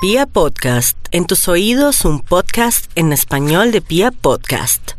Pia Podcast, en tus oídos un podcast en español de Pia Podcast.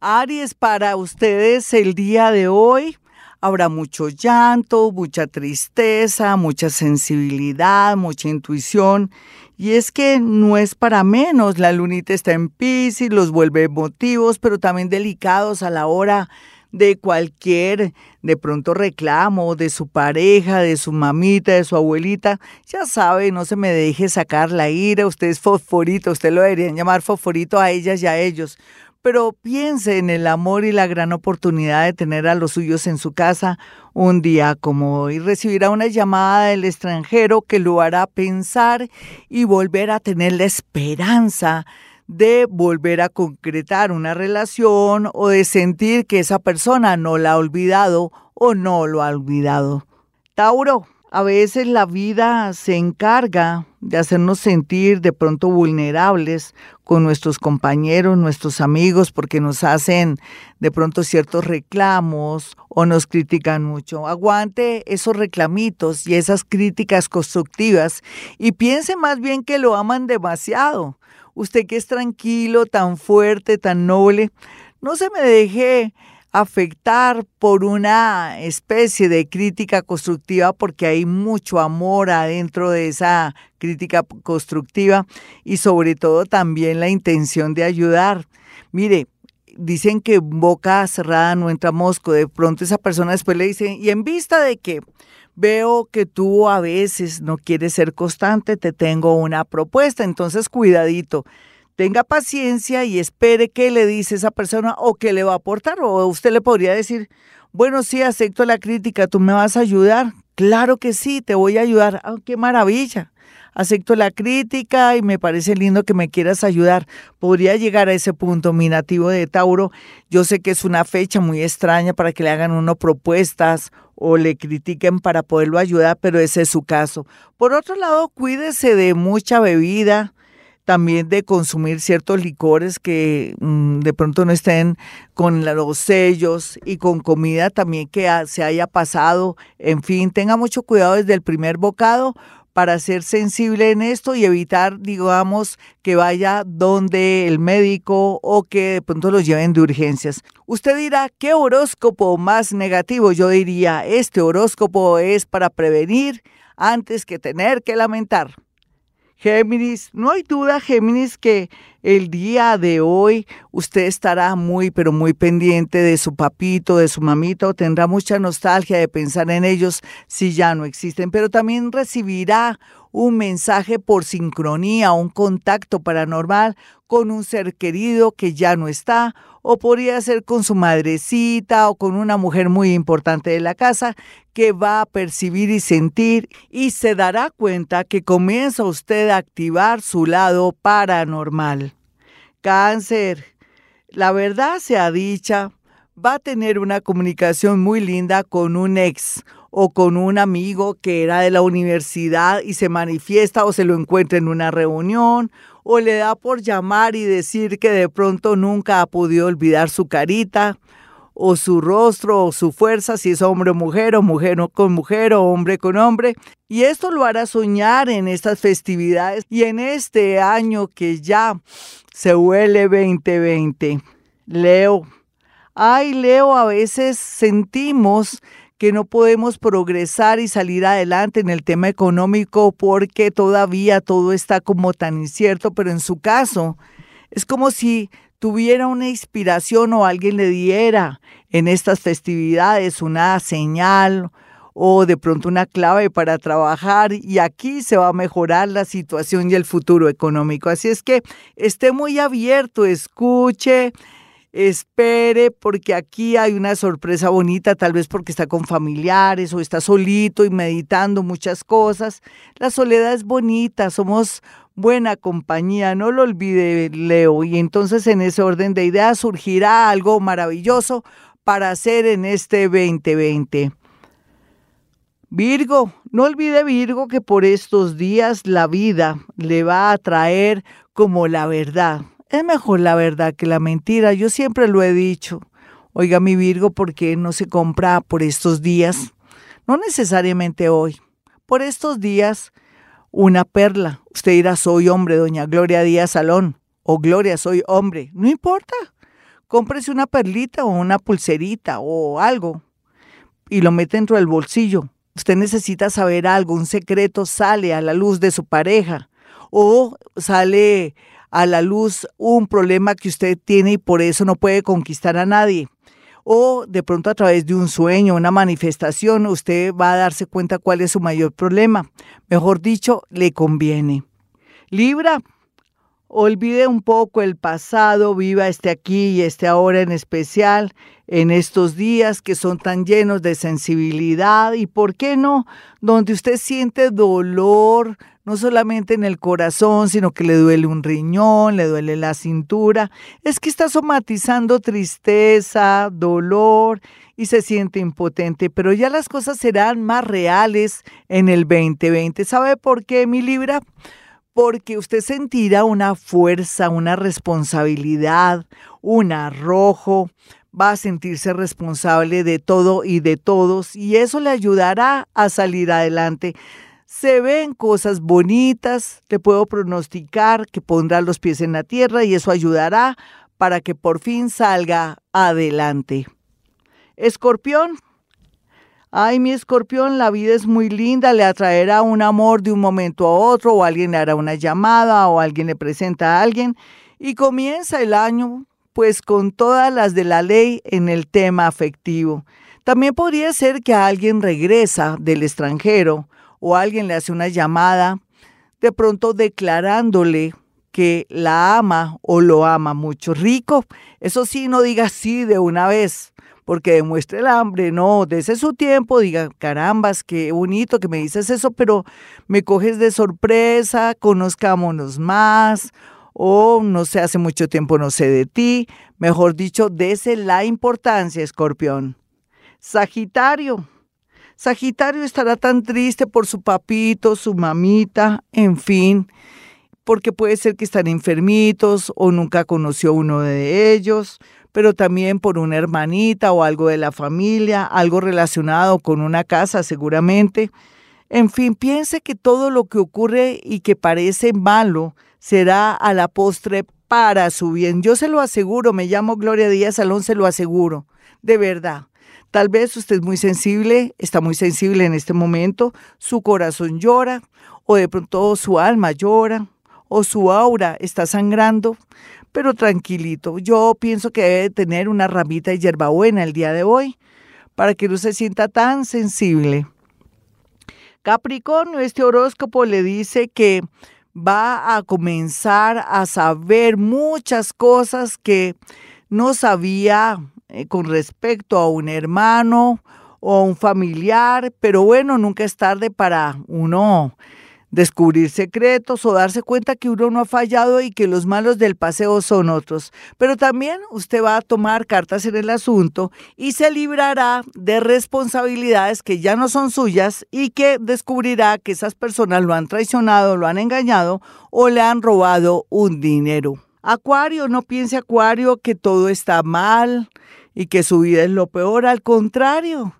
Aries, para ustedes el día de hoy habrá mucho llanto, mucha tristeza, mucha sensibilidad, mucha intuición. Y es que no es para menos, la lunita está en Pisces, los vuelve emotivos, pero también delicados a la hora de cualquier de pronto reclamo de su pareja, de su mamita, de su abuelita, ya sabe, no se me deje sacar la ira, usted es fosforito, usted lo deberían llamar fosforito a ellas y a ellos. Pero piense en el amor y la gran oportunidad de tener a los suyos en su casa un día como hoy. Recibirá una llamada del extranjero que lo hará pensar y volver a tener la esperanza de volver a concretar una relación o de sentir que esa persona no la ha olvidado o no lo ha olvidado. Tauro, a veces la vida se encarga de hacernos sentir de pronto vulnerables con nuestros compañeros, nuestros amigos, porque nos hacen de pronto ciertos reclamos o nos critican mucho. Aguante esos reclamitos y esas críticas constructivas y piense más bien que lo aman demasiado usted que es tranquilo, tan fuerte, tan noble, no se me deje afectar por una especie de crítica constructiva porque hay mucho amor adentro de esa crítica constructiva y sobre todo también la intención de ayudar. Mire, dicen que boca cerrada no entra mosco, de pronto esa persona después le dice, y en vista de que veo que tú a veces no quieres ser constante, te tengo una propuesta, entonces cuidadito. Tenga paciencia y espere qué le dice esa persona o qué le va a aportar. O usted le podría decir, bueno, sí, acepto la crítica, tú me vas a ayudar. Claro que sí, te voy a ayudar. Ah, qué maravilla acepto la crítica y me parece lindo que me quieras ayudar. Podría llegar a ese punto, mi nativo de Tauro. Yo sé que es una fecha muy extraña para que le hagan uno propuestas o le critiquen para poderlo ayudar, pero ese es su caso. Por otro lado, cuídese de mucha bebida, también de consumir ciertos licores que mm, de pronto no estén con los sellos y con comida también que se haya pasado. En fin, tenga mucho cuidado desde el primer bocado para ser sensible en esto y evitar, digamos, que vaya donde el médico o que de pronto los lleven de urgencias. Usted dirá, ¿qué horóscopo más negativo? Yo diría, este horóscopo es para prevenir antes que tener que lamentar. Géminis, no hay duda, Géminis, que el día de hoy usted estará muy, pero muy pendiente de su papito, de su mamito, tendrá mucha nostalgia de pensar en ellos si ya no existen, pero también recibirá un mensaje por sincronía, un contacto paranormal con un ser querido que ya no está, o podría ser con su madrecita o con una mujer muy importante de la casa que va a percibir y sentir y se dará cuenta que comienza usted a activar su lado paranormal. Cáncer, la verdad sea dicha, va a tener una comunicación muy linda con un ex o con un amigo que era de la universidad y se manifiesta o se lo encuentra en una reunión o le da por llamar y decir que de pronto nunca ha podido olvidar su carita o su rostro o su fuerza, si es hombre o mujer, o mujer con mujer, o hombre con hombre. Y esto lo hará soñar en estas festividades y en este año que ya se huele 2020. Leo. Ay, Leo, a veces sentimos que no podemos progresar y salir adelante en el tema económico porque todavía todo está como tan incierto, pero en su caso es como si tuviera una inspiración o alguien le diera en estas festividades una señal o de pronto una clave para trabajar y aquí se va a mejorar la situación y el futuro económico. Así es que esté muy abierto, escuche, espere porque aquí hay una sorpresa bonita, tal vez porque está con familiares o está solito y meditando muchas cosas. La soledad es bonita, somos buena compañía, no lo olvide Leo, y entonces en ese orden de ideas surgirá algo maravilloso para hacer en este 2020. Virgo, no olvide Virgo que por estos días la vida le va a traer como la verdad, es mejor la verdad que la mentira. Yo siempre lo he dicho. Oiga, mi Virgo, ¿por qué no se compra por estos días? No necesariamente hoy. Por estos días, una perla. Usted dirá, soy hombre, doña Gloria Díaz Salón, o Gloria, soy hombre. No importa. Cómprese una perlita o una pulserita o algo y lo mete dentro del bolsillo. Usted necesita saber algo, un secreto sale a la luz de su pareja o sale a la luz un problema que usted tiene y por eso no puede conquistar a nadie. O de pronto a través de un sueño, una manifestación, usted va a darse cuenta cuál es su mayor problema. Mejor dicho, le conviene. Libra, olvide un poco el pasado, viva este aquí y este ahora en especial, en estos días que son tan llenos de sensibilidad y, ¿por qué no?, donde usted siente dolor, no solamente en el corazón, sino que le duele un riñón, le duele la cintura, es que está somatizando tristeza, dolor y se siente impotente, pero ya las cosas serán más reales en el 2020. ¿Sabe por qué, mi Libra? Porque usted sentirá una fuerza, una responsabilidad, un arrojo, va a sentirse responsable de todo y de todos y eso le ayudará a salir adelante. Se ven cosas bonitas, te puedo pronosticar que pondrá los pies en la tierra y eso ayudará para que por fin salga adelante. Escorpión, Ay, mi escorpión, la vida es muy linda, le atraerá un amor de un momento a otro, o alguien le hará una llamada, o alguien le presenta a alguien, y comienza el año, pues con todas las de la ley en el tema afectivo. También podría ser que alguien regresa del extranjero, o alguien le hace una llamada, de pronto declarándole que la ama o lo ama mucho. Rico, eso sí, no diga sí de una vez porque demuestre el hambre, no, dese su tiempo, diga, carambas, qué bonito que me dices eso, pero me coges de sorpresa, conozcámonos más, o no sé, hace mucho tiempo no sé de ti, mejor dicho, dese la importancia, escorpión. Sagitario. Sagitario estará tan triste por su papito, su mamita, en fin, porque puede ser que están enfermitos o nunca conoció uno de ellos, pero también por una hermanita o algo de la familia, algo relacionado con una casa seguramente. En fin, piense que todo lo que ocurre y que parece malo será a la postre para su bien. Yo se lo aseguro, me llamo Gloria Díaz Salón, se lo aseguro, de verdad. Tal vez usted es muy sensible, está muy sensible en este momento, su corazón llora, o de pronto su alma llora, o su aura está sangrando, pero tranquilito. Yo pienso que debe tener una ramita de hierbabuena el día de hoy para que no se sienta tan sensible. Capricornio, este horóscopo le dice que va a comenzar a saber muchas cosas que no sabía eh, con respecto a un hermano o a un familiar, pero bueno, nunca es tarde para uno descubrir secretos o darse cuenta que uno no ha fallado y que los malos del paseo son otros. Pero también usted va a tomar cartas en el asunto y se librará de responsabilidades que ya no son suyas y que descubrirá que esas personas lo han traicionado, lo han engañado o le han robado un dinero. Acuario, no piense Acuario que todo está mal y que su vida es lo peor, al contrario.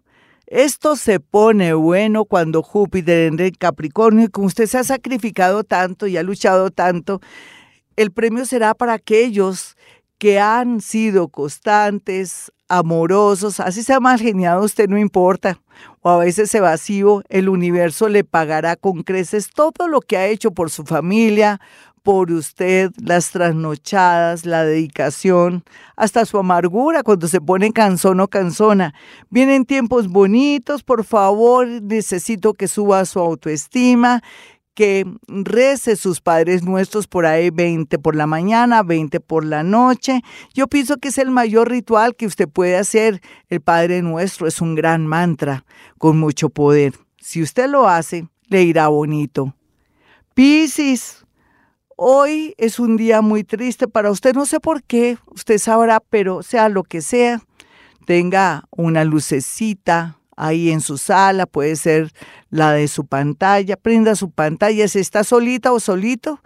Esto se pone bueno cuando Júpiter en Capricornio y como usted se ha sacrificado tanto y ha luchado tanto, el premio será para aquellos que han sido constantes, amorosos, así sea mal geniado, usted no importa, o a veces evasivo, el universo le pagará con creces todo lo que ha hecho por su familia, por usted, las trasnochadas, la dedicación, hasta su amargura cuando se pone cansón o cansona. Vienen tiempos bonitos, por favor, necesito que suba su autoestima, que rece sus padres nuestros por ahí 20 por la mañana, 20 por la noche. Yo pienso que es el mayor ritual que usted puede hacer. El Padre Nuestro es un gran mantra con mucho poder. Si usted lo hace, le irá bonito. Piscis, Hoy es un día muy triste para usted, no sé por qué, usted sabrá, pero sea lo que sea, tenga una lucecita ahí en su sala, puede ser la de su pantalla, prenda su pantalla, si está solita o solito,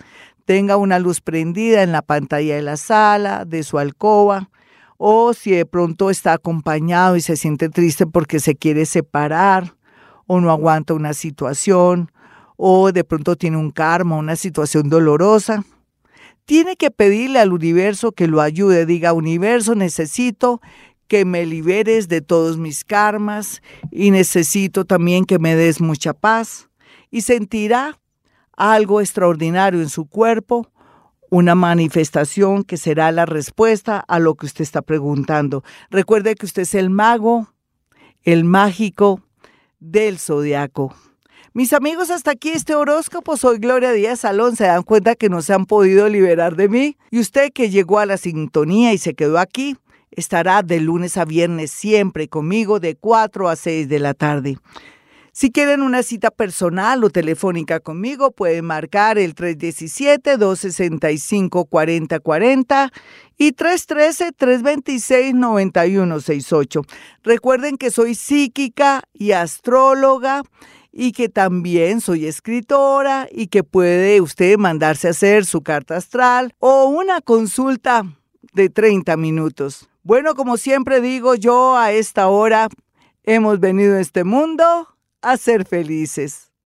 tenga una luz prendida en la pantalla de la sala, de su alcoba, o si de pronto está acompañado y se siente triste porque se quiere separar o no aguanta una situación o de pronto tiene un karma, una situación dolorosa. Tiene que pedirle al universo que lo ayude. Diga, universo, necesito que me liberes de todos mis karmas y necesito también que me des mucha paz. Y sentirá algo extraordinario en su cuerpo, una manifestación que será la respuesta a lo que usted está preguntando. Recuerde que usted es el mago, el mágico del zodiaco. Mis amigos, hasta aquí este horóscopo. Soy Gloria Díaz Salón. Se dan cuenta que no se han podido liberar de mí. Y usted que llegó a la sintonía y se quedó aquí, estará de lunes a viernes siempre conmigo de 4 a 6 de la tarde. Si quieren una cita personal o telefónica conmigo, pueden marcar el 317-265-4040 y 313-326-9168. Recuerden que soy psíquica y astróloga y que también soy escritora y que puede usted mandarse a hacer su carta astral o una consulta de 30 minutos. Bueno, como siempre digo yo a esta hora, hemos venido a este mundo a ser felices.